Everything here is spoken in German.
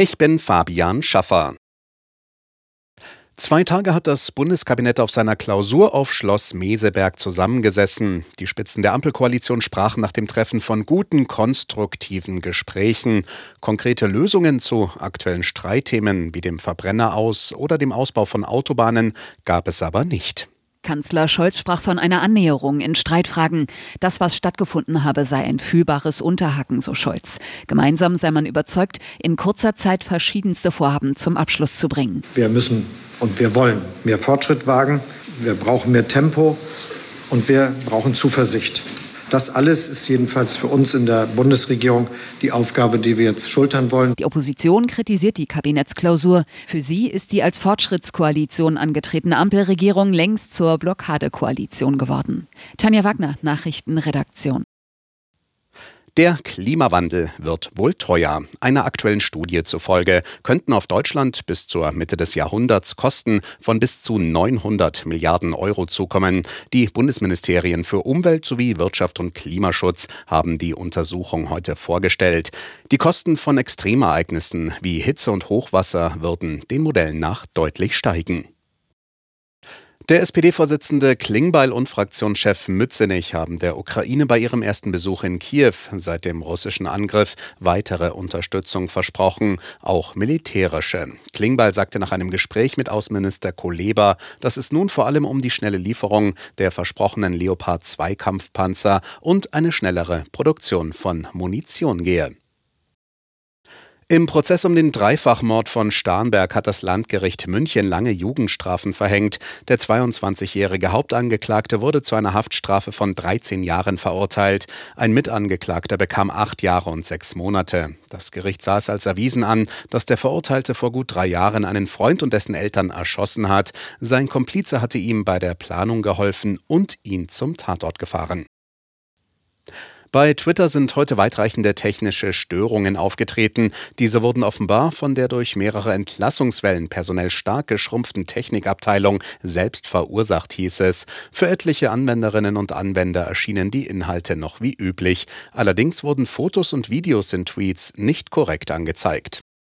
Ich bin Fabian Schaffer. Zwei Tage hat das Bundeskabinett auf seiner Klausur auf Schloss Meseberg zusammengesessen. Die Spitzen der Ampelkoalition sprachen nach dem Treffen von guten, konstruktiven Gesprächen. Konkrete Lösungen zu aktuellen Streitthemen wie dem Verbrenner aus oder dem Ausbau von Autobahnen gab es aber nicht. Kanzler Scholz sprach von einer Annäherung in Streitfragen. Das, was stattgefunden habe, sei ein fühlbares Unterhaken, so Scholz. Gemeinsam sei man überzeugt, in kurzer Zeit verschiedenste Vorhaben zum Abschluss zu bringen. Wir müssen und wir wollen mehr Fortschritt wagen. Wir brauchen mehr Tempo und wir brauchen Zuversicht. Das alles ist jedenfalls für uns in der Bundesregierung die Aufgabe, die wir jetzt schultern wollen. Die Opposition kritisiert die Kabinettsklausur. Für sie ist die als Fortschrittskoalition angetretene Ampelregierung längst zur Blockadekoalition geworden. Tanja Wagner, Nachrichtenredaktion. Der Klimawandel wird wohl teuer. Einer aktuellen Studie zufolge könnten auf Deutschland bis zur Mitte des Jahrhunderts Kosten von bis zu 900 Milliarden Euro zukommen. Die Bundesministerien für Umwelt sowie Wirtschaft und Klimaschutz haben die Untersuchung heute vorgestellt. Die Kosten von Extremereignissen wie Hitze und Hochwasser würden den Modellen nach deutlich steigen. Der SPD-Vorsitzende Klingbeil und Fraktionschef Mützenich haben der Ukraine bei ihrem ersten Besuch in Kiew seit dem russischen Angriff weitere Unterstützung versprochen, auch militärische. Klingbeil sagte nach einem Gespräch mit Außenminister Kuleba, dass es nun vor allem um die schnelle Lieferung der versprochenen Leopard 2 Kampfpanzer und eine schnellere Produktion von Munition gehe. Im Prozess um den Dreifachmord von Starnberg hat das Landgericht München lange Jugendstrafen verhängt. Der 22-jährige Hauptangeklagte wurde zu einer Haftstrafe von 13 Jahren verurteilt. Ein Mitangeklagter bekam acht Jahre und sechs Monate. Das Gericht sah es als erwiesen an, dass der Verurteilte vor gut drei Jahren einen Freund und dessen Eltern erschossen hat. Sein Komplize hatte ihm bei der Planung geholfen und ihn zum Tatort gefahren. Bei Twitter sind heute weitreichende technische Störungen aufgetreten. Diese wurden offenbar von der durch mehrere Entlassungswellen personell stark geschrumpften Technikabteilung selbst verursacht, hieß es. Für etliche Anwenderinnen und Anwender erschienen die Inhalte noch wie üblich. Allerdings wurden Fotos und Videos in Tweets nicht korrekt angezeigt.